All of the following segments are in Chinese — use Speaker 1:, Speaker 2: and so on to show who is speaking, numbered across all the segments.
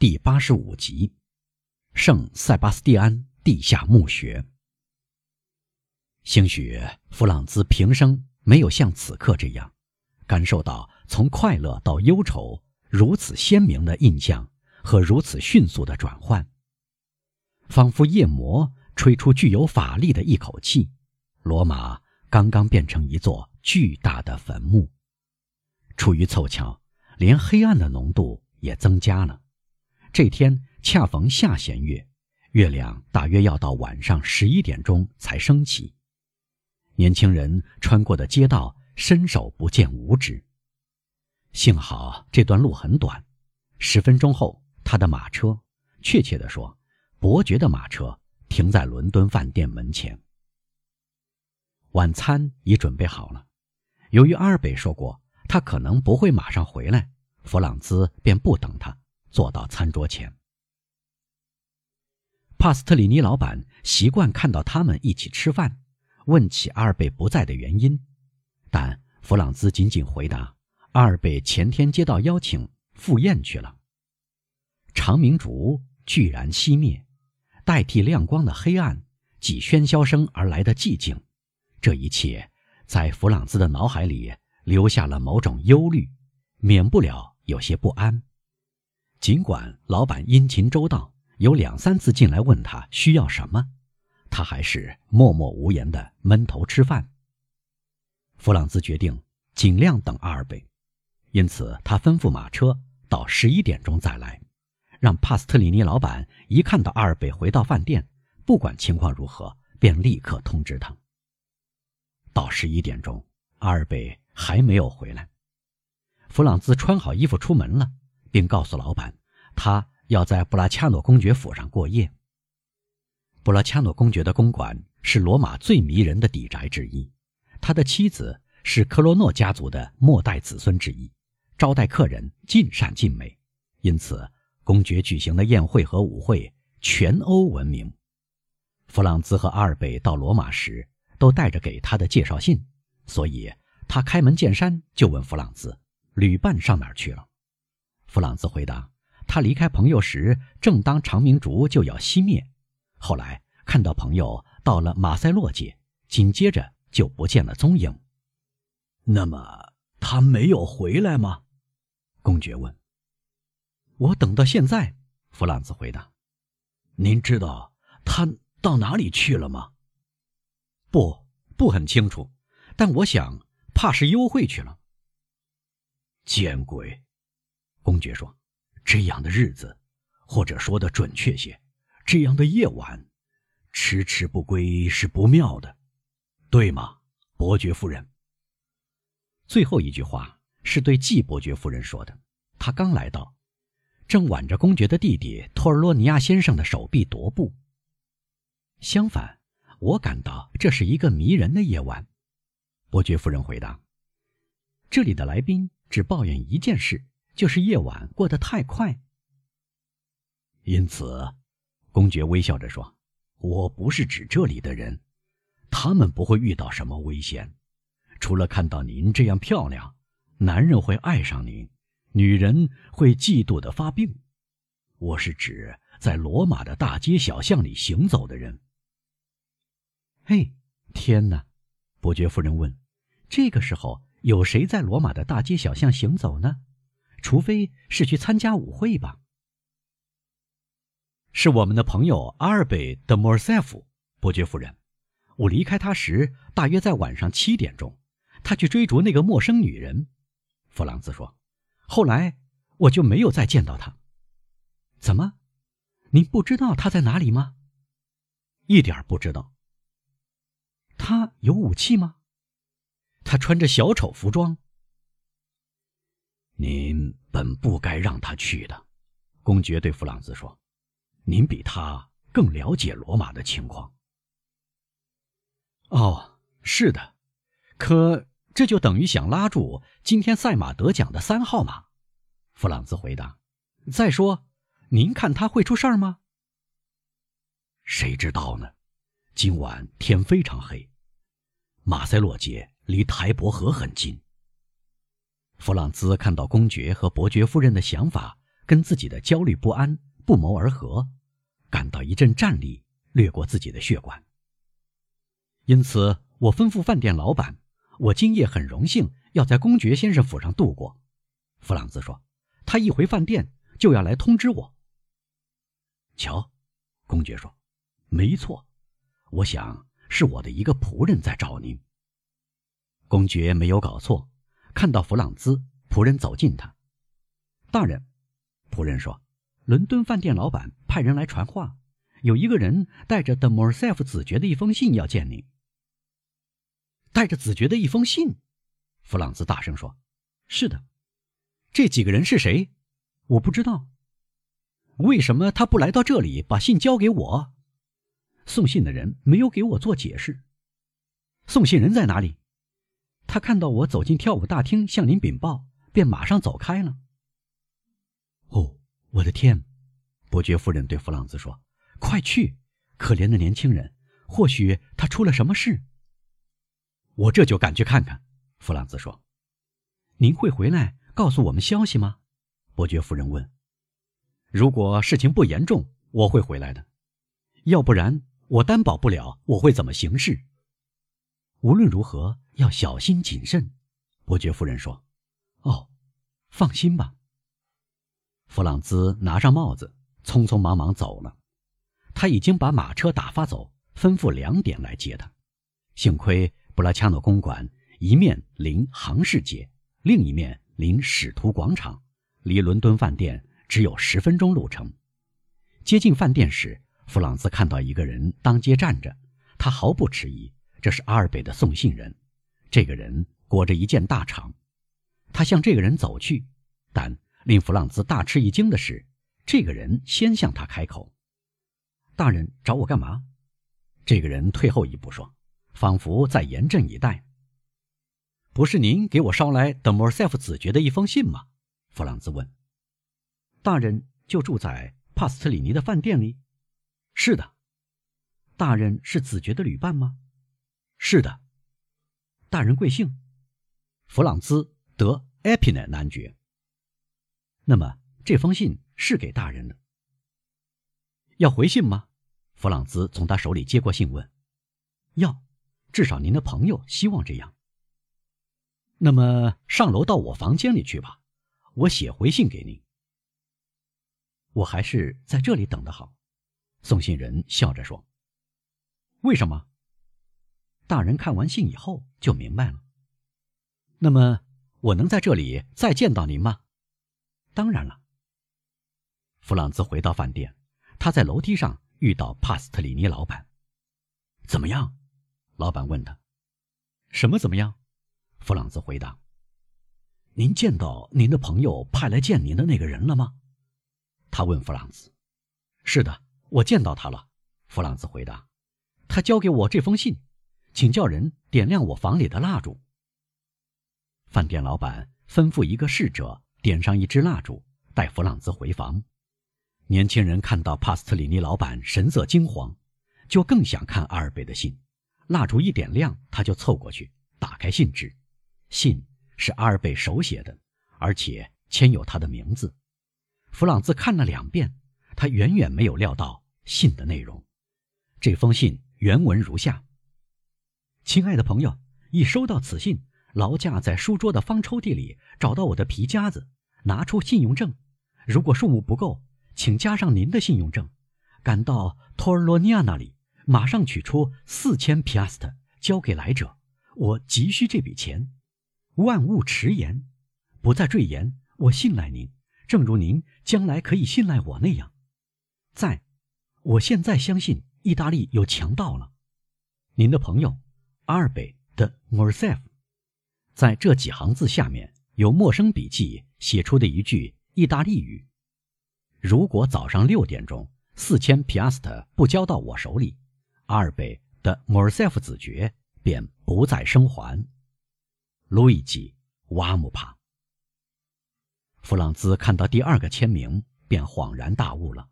Speaker 1: 第八十五集：圣塞巴斯蒂安地下墓穴。兴许弗朗兹平生没有像此刻这样，感受到从快乐到忧愁如此鲜明的印象和如此迅速的转换，仿佛夜魔吹出具有法力的一口气，罗马刚刚变成一座巨大的坟墓。出于凑巧，连黑暗的浓度也增加了。这天恰逢下弦月，月亮大约要到晚上十一点钟才升起。年轻人穿过的街道伸手不见五指。幸好这段路很短，十分钟后，他的马车，确切地说，伯爵的马车停在伦敦饭店门前。晚餐已准备好了，由于阿尔贝说过。他可能不会马上回来，弗朗兹便不等他，坐到餐桌前。帕斯特里尼老板习惯看到他们一起吃饭，问起阿尔贝不在的原因，但弗朗兹仅仅回答：“阿尔贝前天接到邀请赴宴去了。”长明烛居然熄灭，代替亮光的黑暗及喧嚣声而来的寂静，这一切在弗朗兹的脑海里。留下了某种忧虑，免不了有些不安。尽管老板殷勤周到，有两三次进来问他需要什么，他还是默默无言的闷头吃饭。弗朗兹决定尽量等阿尔贝，因此他吩咐马车到十一点钟再来，让帕斯特里尼老板一看到阿尔贝回到饭店，不管情况如何，便立刻通知他。到十一点钟，阿尔贝。还没有回来。弗朗兹穿好衣服出门了，并告诉老板，他要在布拉恰诺公爵府上过夜。布拉恰诺公爵的公馆是罗马最迷人的邸宅之一，他的妻子是科罗诺家族的末代子孙之一，招待客人尽善尽美，因此公爵举行的宴会和舞会全欧闻名。弗朗兹和阿尔贝到罗马时都带着给他的介绍信，所以。他开门见山就问弗朗兹：“旅伴上哪儿去了？”弗朗兹回答：“他离开朋友时，正当长明烛就要熄灭，后来看到朋友到了马塞洛街，紧接着就不见了踪影。”“
Speaker 2: 那么他没有回来吗？”
Speaker 1: 公爵问。“我等到现在。”弗朗兹回答。
Speaker 2: “您知道他到哪里去了吗？”“
Speaker 1: 不，不很清楚，但我想。”怕是幽会去了。
Speaker 2: 见鬼！公爵说：“这样的日子，或者说的准确些，这样的夜晚，迟迟不归是不妙的，对吗，伯爵夫人？”
Speaker 1: 最后一句话是对季伯爵夫人说的。他刚来到，正挽着公爵的弟弟托尔洛尼亚先生的手臂踱步。相反，我感到这是一个迷人的夜晚。伯爵夫人回答：“这里的来宾只抱怨一件事，就是夜晚过得太快。”
Speaker 2: 因此，公爵微笑着说：“我不是指这里的人，他们不会遇到什么危险，除了看到您这样漂亮，男人会爱上您，女人会嫉妒的发病。我是指在罗马的大街小巷里行走的人。”
Speaker 1: 嘿，天哪！伯爵夫人问：“这个时候有谁在罗马的大街小巷行走呢？除非是去参加舞会吧。”“是我们的朋友阿尔贝·德·莫尔塞夫。”伯爵夫人，我离开他时大约在晚上七点钟，他去追逐那个陌生女人。”弗朗兹说，“后来我就没有再见到他。怎么？您不知道他在哪里吗？”“一点不知道。”他有武器吗？他穿着小丑服装。
Speaker 2: 您本不该让他去的，公爵对弗朗兹说：“您比他更了解罗马的情况。”
Speaker 1: 哦，是的，可这就等于想拉住今天赛马得奖的三号马。弗朗兹回答：“再说，您看他会出事儿吗？”
Speaker 2: 谁知道呢？今晚天非常黑。马塞洛街离台伯河很近。
Speaker 1: 弗朗兹看到公爵和伯爵夫人的想法跟自己的焦虑不安不谋而合，感到一阵战栗掠过自己的血管。因此，我吩咐饭店老板，我今夜很荣幸要在公爵先生府上度过。弗朗兹说：“他一回饭店就要来通知我。”
Speaker 2: 瞧，公爵说：“没错，我想是我的一个仆人在找您。”
Speaker 1: 公爵没有搞错，看到弗朗兹，仆人走近他。大人，仆人说：“伦敦饭店老板派人来传话，有一个人带着德莫尔塞夫子爵的一封信要见你。”带着子爵的一封信，弗朗兹大声说：“是的。”这几个人是谁？我不知道。为什么他不来到这里把信交给我？送信的人没有给我做解释。送信人在哪里？他看到我走进跳舞大厅向您禀报，便马上走开了。哦，我的天！伯爵夫人对弗朗兹说：“快去，可怜的年轻人，或许他出了什么事。”我这就赶去看看。弗朗兹说：“您会回来？”告诉我们消息吗？伯爵夫人问。如果事情不严重，我会回来的。要不然，我担保不了我会怎么行事。无论如何，要小心谨慎。伯爵夫人说：“哦，放心吧。”弗朗兹拿上帽子，匆匆忙忙走了。他已经把马车打发走，吩咐两点来接他。幸亏布拉恰诺公馆一面临杭市街，另一面。临使徒广场，离伦敦饭店只有十分钟路程。接近饭店时，弗朗兹看到一个人当街站着，他毫不迟疑，这是阿尔贝的送信人。这个人裹着一件大氅，他向这个人走去，但令弗朗兹大吃一惊的是，这个人先向他开口：“大人找我干嘛？”这个人退后一步说，仿佛在严阵以待。不是您给我捎来德莫尔塞夫子爵的一封信吗？弗朗兹问。大人就住在帕斯特里尼的饭店里。是的。大人是子爵的旅伴吗？是的。大人贵姓？弗朗兹·德埃皮奈男爵。那么这封信是给大人的。要回信吗？弗朗兹从他手里接过信问。要，至少您的朋友希望这样。那么上楼到我房间里去吧，我写回信给您。我还是在这里等的好。”送信人笑着说。“为什么？”大人看完信以后就明白了。那么我能在这里再见到您吗？当然了。弗朗兹回到饭店，他在楼梯上遇到帕斯特里尼老板。“怎么样？”老板问他。“什么怎么样？”弗朗兹回答：“您见到您的朋友派来见您的那个人了吗？”他问弗朗兹。“是的，我见到他了。”弗朗兹回答。“他交给我这封信，请叫人点亮我房里的蜡烛。”饭店老板吩咐一个侍者点上一支蜡烛，带弗朗兹回房。年轻人看到帕斯特里尼老板神色惊慌，就更想看阿尔贝的信。蜡烛一点亮，他就凑过去打开信纸。信是阿尔贝手写的，而且签有他的名字。弗朗兹看了两遍，他远远没有料到信的内容。这封信原文如下：“亲爱的朋友，一收到此信，劳驾在书桌的方抽屉里找到我的皮夹子，拿出信用证。如果数目不够，请加上您的信用证。赶到托尔洛尼亚那里，马上取出四千皮阿斯特交给来者。我急需这笔钱。”万物迟延，不再赘言。我信赖您，正如您将来可以信赖我那样。在，我现在相信意大利有强盗了。您的朋友阿尔贝的莫尔塞夫，在这几行字下面有陌生笔记写出的一句意大利语：如果早上六点钟四千皮阿斯特不交到我手里，阿尔贝的莫尔塞夫子爵便不再生还。路易吉·瓦姆帕。弗朗兹看到第二个签名，便恍然大悟了，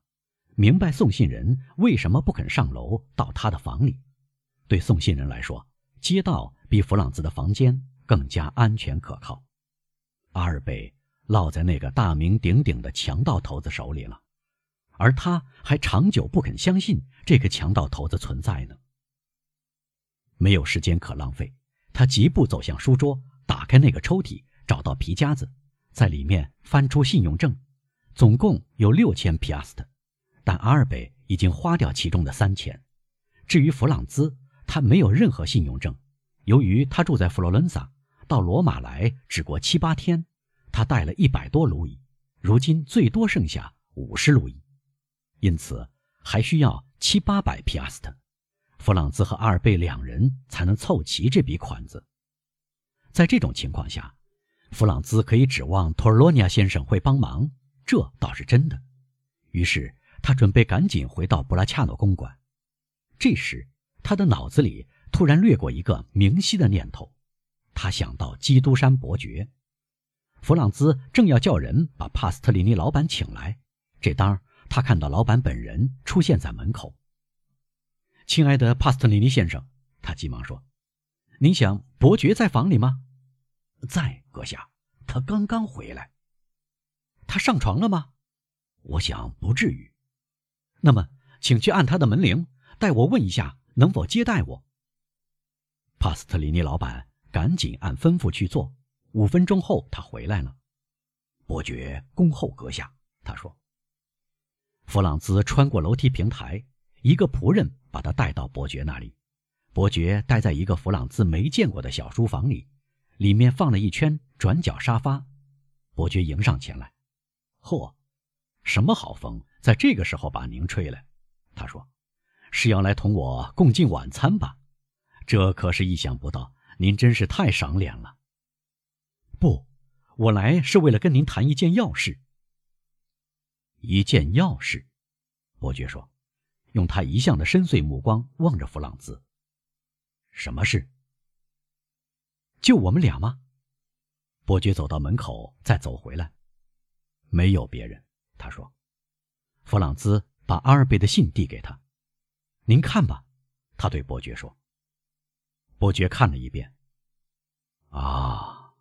Speaker 1: 明白送信人为什么不肯上楼到他的房里。对送信人来说，街道比弗朗兹的房间更加安全可靠。阿尔贝·落在那个大名鼎鼎的强盗头子手里了，而他还长久不肯相信这个强盗头子存在呢。没有时间可浪费，他疾步走向书桌，打开那个抽屉，找到皮夹子，在里面翻出信用证，总共有六千皮亚斯特，但阿尔贝已经花掉其中的三千。至于弗朗兹，他没有任何信用证，由于他住在佛罗伦萨，到罗马来只过七八天，他带了一百多卢伊，如今最多剩下五十卢伊，因此还需要七八百皮亚斯特。弗朗兹和阿尔贝两人才能凑齐这笔款子。在这种情况下，弗朗兹可以指望托尔罗尼亚先生会帮忙，这倒是真的。于是他准备赶紧回到布拉恰诺公馆。这时，他的脑子里突然掠过一个明晰的念头，他想到基督山伯爵。弗朗兹正要叫人把帕斯特里尼老板请来，这当他看到老板本人出现在门口。亲爱的帕斯特里尼先生，他急忙说：“您想伯爵在房里吗？”“
Speaker 2: 在，阁下，他刚刚回来。”“
Speaker 1: 他上床了吗？”“
Speaker 2: 我想不至于。”“
Speaker 1: 那么，请去按他的门铃，代我问一下能否接待我。”帕斯特里尼老板赶紧按吩咐去做。五分钟后，他回来了。
Speaker 2: “伯爵恭候阁下。”他说。
Speaker 1: 弗朗兹穿过楼梯平台。一个仆人把他带到伯爵那里，伯爵待在一个弗朗兹没见过的小书房里，里面放了一圈转角沙发。伯爵迎上前来，嚯，什么好风在这个时候把您吹来？他说：“是要来同我共进晚餐吧？这可是意想不到，您真是太赏脸了。”不，我来是为了跟您谈一件要事。
Speaker 2: 一件要事，伯爵说。
Speaker 1: 用他一向的深邃目光望着弗朗兹。
Speaker 2: 什么事？
Speaker 1: 就我们俩吗？伯爵走到门口，再走回来。
Speaker 2: 没有别人，他说。
Speaker 1: 弗朗兹把阿尔贝的信递给他。您看吧，他对伯爵说。伯爵看了一遍。
Speaker 2: 啊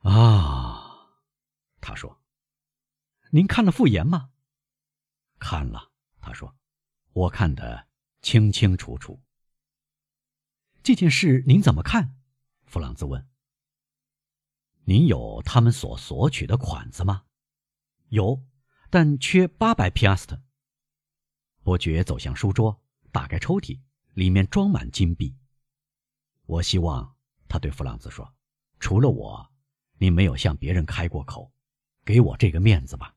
Speaker 2: 啊，他说。
Speaker 1: 您看了复言吗？
Speaker 2: 看了。他说：“我看得清清楚楚。”
Speaker 1: 这件事您怎么看？弗朗兹问。
Speaker 2: “您有他们所索取的款子吗？”“
Speaker 1: 有，但缺八百皮亚斯特。”伯爵走向书桌，打开抽屉，里面装满金币。
Speaker 2: 我希望他对弗朗兹说：“除了我，你没有向别人开过口，给我这个面子吧。”